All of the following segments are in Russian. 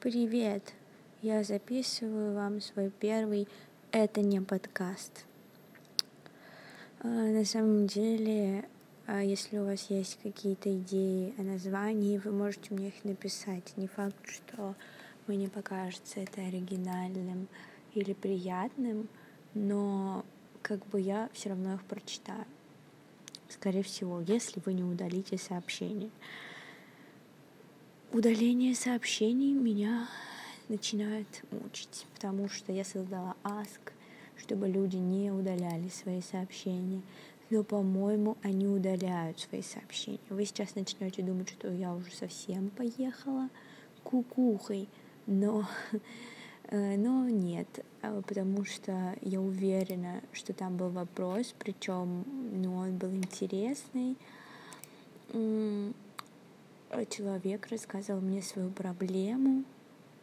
Привет! Я записываю вам свой первый «Это не подкаст». А, на самом деле, а, если у вас есть какие-то идеи о названии, вы можете мне их написать. Не факт, что мне покажется это оригинальным или приятным, но как бы я все равно их прочитаю. Скорее всего, если вы не удалите сообщение. Удаление сообщений меня начинает мучить, потому что я создала Ask, чтобы люди не удаляли свои сообщения. Но, по-моему, они удаляют свои сообщения. Вы сейчас начнете думать, что я уже совсем поехала кукухой, но, э, но нет, а, потому что я уверена, что там был вопрос, причем ну, он был интересный человек рассказывал мне свою проблему,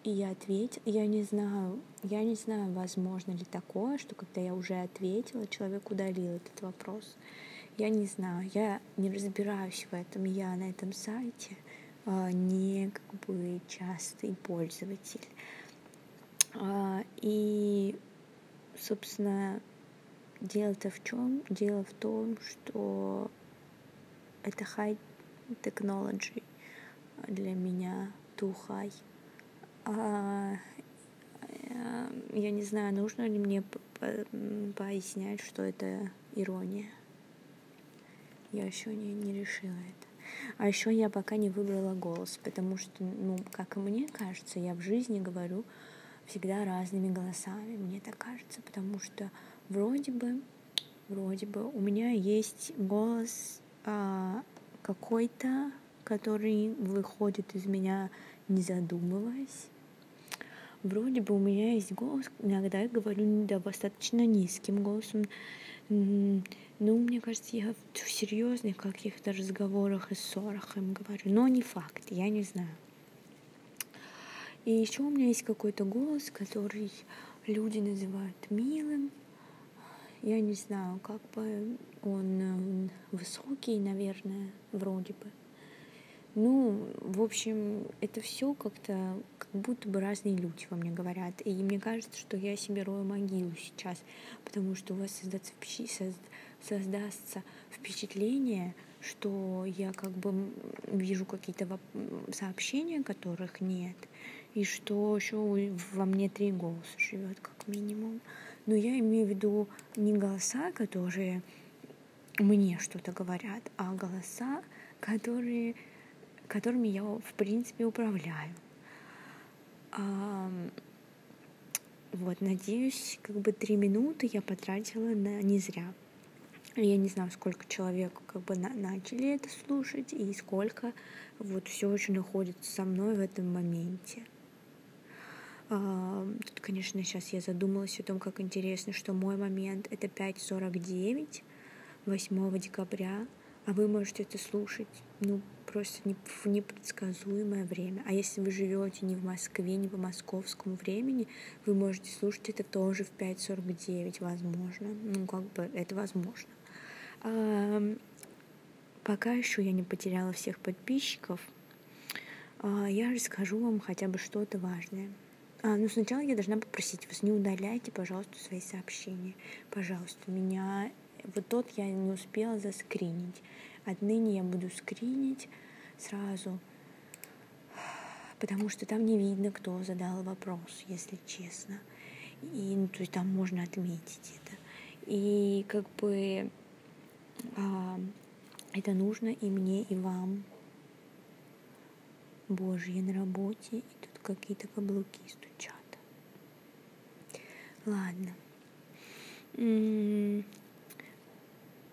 и я ответила, я не знаю, я не знаю, возможно ли такое, что когда я уже ответила, человек удалил этот вопрос. Я не знаю, я не разбираюсь в этом, я на этом сайте а, не как бы частый пользователь. А, и, собственно, дело-то в чем? Дело в том, что это high technology для меня тухай. А, э, я не знаю, нужно ли мне пояснять, что это ирония. Я еще не, не решила это. А еще я пока не выбрала голос, потому что, ну, как и мне кажется, я в жизни говорю всегда разными голосами, мне так кажется, потому что вроде бы, вроде бы у меня есть голос а, какой-то который выходит из меня, не задумываясь. Вроде бы у меня есть голос, иногда я говорю достаточно низким голосом. Ну, мне кажется, я в серьезных каких-то разговорах и ссорах им говорю, но не факт, я не знаю. И еще у меня есть какой-то голос, который люди называют милым. Я не знаю, как бы он э, высокий, наверное, вроде бы. Ну, в общем, это все как-то как будто бы разные люди во мне говорят. И мне кажется, что я себе рою могилу сейчас, потому что у вас создаться, создастся впечатление, что я как бы вижу какие-то сообщения, которых нет, и что еще во мне три голоса живет как минимум. Но я имею в виду не голоса, которые мне что-то говорят, а голоса, которые которыми я, в принципе, управляю. А, вот, надеюсь, как бы три минуты я потратила на не зря. Я не знаю, сколько человек как бы на, начали это слушать и сколько вот все еще находится со мной в этом моменте. А, тут, конечно, сейчас я задумалась о том, как интересно, что мой момент это 5.49 8 декабря, а вы можете это слушать, ну, просто в непредсказуемое время. А если вы живете не в Москве, не по московскому времени, вы можете слушать это тоже в 5.49, возможно. Ну, как бы это возможно. А, пока еще я не потеряла всех подписчиков, а, я расскажу вам хотя бы что-то важное. А, ну, сначала я должна попросить вас, не удаляйте, пожалуйста, свои сообщения. Пожалуйста, меня вот тот я не успела заскринить. Отныне я буду скринить сразу, потому что там не видно, кто задал вопрос, если честно. И ну, то есть там можно отметить это. И как бы а, это нужно и мне, и вам. Боже, я на работе, и тут какие-то каблуки стучат. Ладно.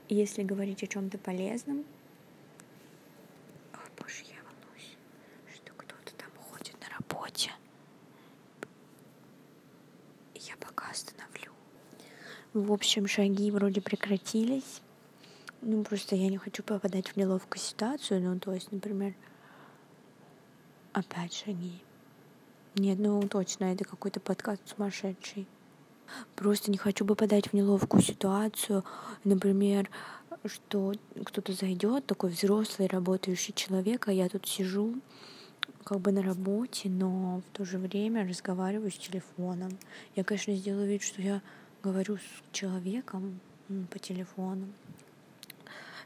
Если говорить о чем-то полезном, ой, боже, я волнуюсь, что кто-то там ходит на работе. Я пока остановлю. В общем, шаги вроде прекратились. Ну, просто я не хочу попадать в неловкую ситуацию. Ну, то есть, например, опять шаги. Нет, ну точно, это какой-то подкаст сумасшедший. Просто не хочу попадать в неловкую ситуацию, например, что кто-то зайдет, такой взрослый, работающий человек, а я тут сижу как бы на работе, но в то же время разговариваю с телефоном. Я, конечно, сделаю вид, что я говорю с человеком по телефону.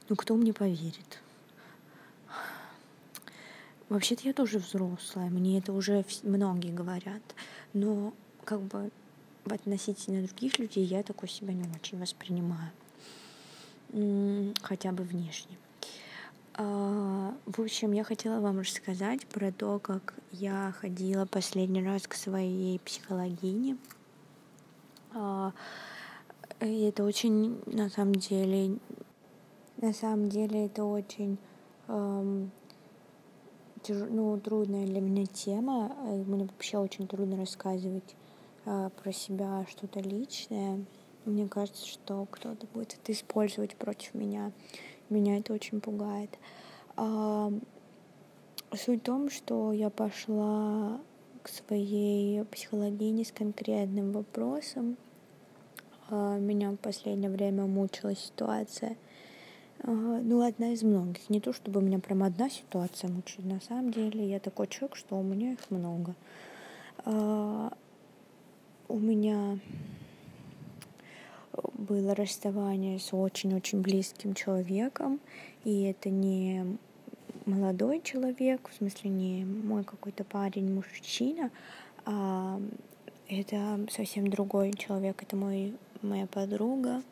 Но кто мне поверит? Вообще-то я тоже взрослая, мне это уже многие говорят. Но как бы относительно других людей я такой себя не очень воспринимаю. Хотя бы внешне. А, в общем, я хотела вам рассказать про то, как я ходила последний раз к своей психологине. А, и это очень, на самом деле, на самом деле это очень эм, тяж... ну, трудная для меня тема. Мне вообще очень трудно рассказывать про себя что-то личное. Мне кажется, что кто-то будет это использовать против меня. Меня это очень пугает. А, суть в том, что я пошла к своей психологине с конкретным вопросом. А, меня в последнее время мучила ситуация. А, ну, одна из многих. Не то, чтобы у меня прям одна ситуация мучает. На самом деле я такой человек, что у меня их много. А, у меня было расставание с очень-очень близким человеком, и это не молодой человек, в смысле не мой какой-то парень, мужчина, а это совсем другой человек, это мой, моя подруга.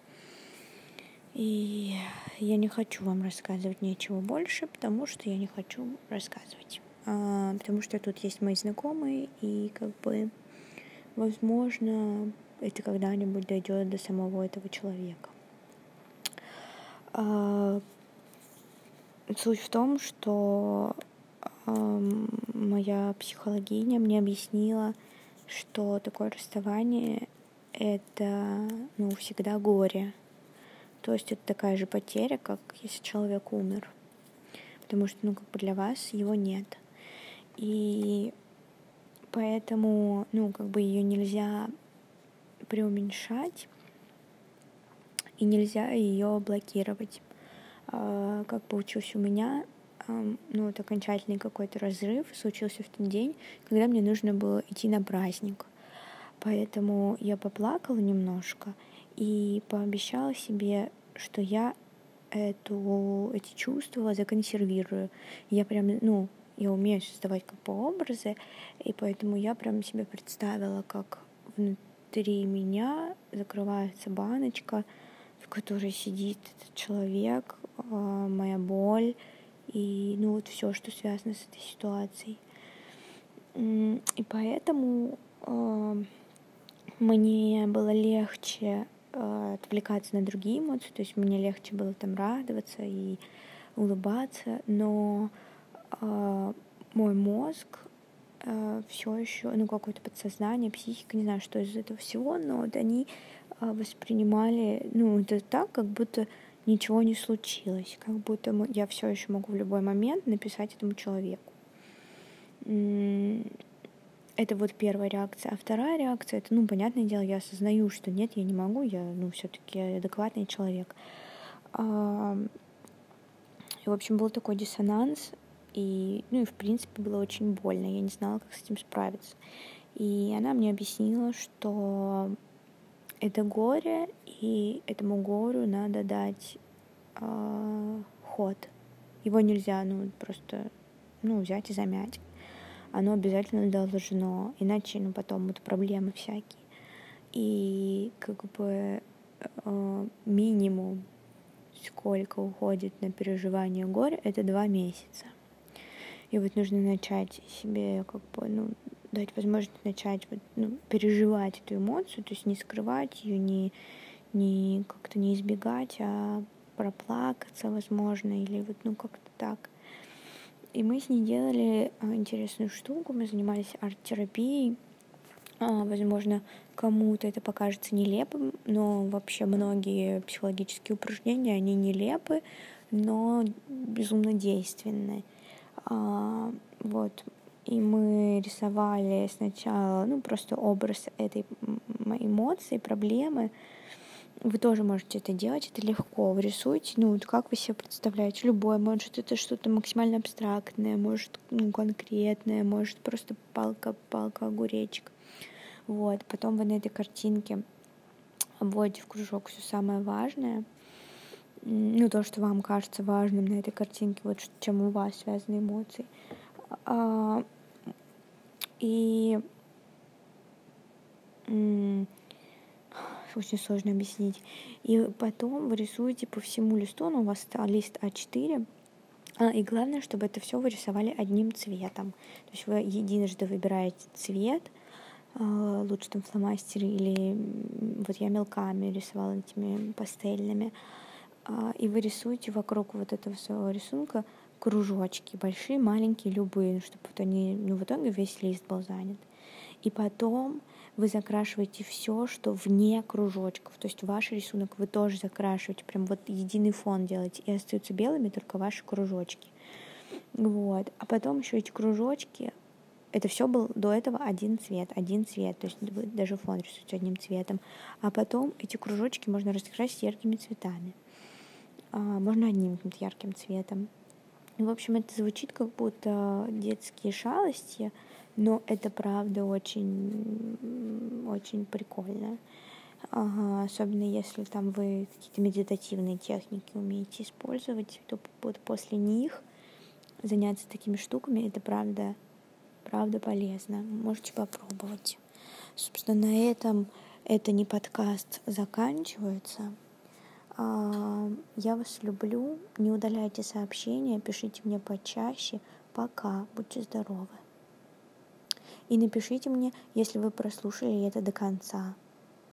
И я не хочу вам рассказывать ничего больше, потому что я не хочу рассказывать. А, потому что тут есть мои знакомые, и как бы, возможно, это когда-нибудь дойдет до самого этого человека. А, суть в том, что моя психологиня мне объяснила, что такое расставание это ну, всегда горе. То есть это такая же потеря, как если человек умер. Потому что, ну, как бы для вас его нет. И поэтому, ну, как бы ее нельзя преуменьшать и нельзя ее блокировать. А, как получилось у меня, ну, вот окончательный какой-то разрыв случился в тот день, когда мне нужно было идти на праздник. Поэтому я поплакала немножко и пообещала себе, что я эту, эти чувства законсервирую. Я прям, ну, я умею создавать как бы образы, и поэтому я прям себе представила, как внутри меня закрывается баночка, в которой сидит этот человек, а, моя боль и ну вот все, что связано с этой ситуацией. И поэтому э, мне было легче э, отвлекаться на другие эмоции, то есть мне легче было там радоваться и улыбаться, но мой мозг э, все еще, ну какое-то подсознание, психика, не знаю, что из этого всего, но вот они э, воспринимали, ну это так, как будто ничего не случилось, как будто я все еще могу в любой момент написать этому человеку. Это вот первая реакция. А вторая реакция, это, ну, понятное дело, я осознаю, что нет, я не могу, я, ну, все-таки адекватный человек. И, в общем, был такой диссонанс, и, ну, и, в принципе, было очень больно, я не знала, как с этим справиться. И она мне объяснила, что это горе, и этому горю надо дать э, ход. Его нельзя, ну, просто, ну, взять и замять. Оно обязательно должно, иначе, ну, потом будут проблемы всякие. И как бы э, минимум, сколько уходит на переживание горя, это два месяца. И вот нужно начать себе как бы, ну, дать возможность начать вот, ну, переживать эту эмоцию, то есть не скрывать ее, не, не как-то не избегать, а проплакаться, возможно, или вот, ну, как-то так. И мы с ней делали а, интересную штуку, мы занимались арт-терапией. А, возможно, кому-то это покажется нелепым, но вообще многие психологические упражнения, они нелепы, но безумно действенны. А, вот, и мы рисовали сначала, ну, просто образ этой эмоции, проблемы, вы тоже можете это делать, это легко. Вы рисуете, ну, как вы себе представляете, любое, может, это что-то максимально абстрактное, может, ну, конкретное, может, просто палка, палка, огуречек. Вот, потом вы на этой картинке вводите в кружок все самое важное, ну, то, что вам кажется важным на этой картинке, вот чем у вас связаны эмоции. А, и очень сложно объяснить. И потом вы рисуете по всему листу, ну, у вас лист А4, а, и главное, чтобы это все вы рисовали одним цветом. То есть вы единожды выбираете цвет, а, лучше там фломастеры или вот я мелками рисовала этими пастельными, и вы рисуете вокруг вот этого своего рисунка кружочки, большие, маленькие, любые, чтобы вот они, ну, в итоге весь лист был занят. И потом вы закрашиваете все, что вне кружочков. То есть ваш рисунок вы тоже закрашиваете, прям вот единый фон делаете, и остаются белыми только ваши кружочки. Вот. А потом еще эти кружочки, это все был до этого один цвет, один цвет, то есть даже фон рисуете одним цветом. А потом эти кружочки можно раскрасить яркими цветами. А, можно одним каким-то ярким цветом. В общем, это звучит как будто детские шалости, но это правда очень, очень прикольно. Ага, особенно если там вы какие-то медитативные техники умеете использовать, то вот после них заняться такими штуками, это правда, правда полезно. Можете попробовать. Собственно, на этом это не подкаст заканчивается. Я вас люблю. Не удаляйте сообщения, пишите мне почаще. Пока. Будьте здоровы. И напишите мне, если вы прослушали это до конца.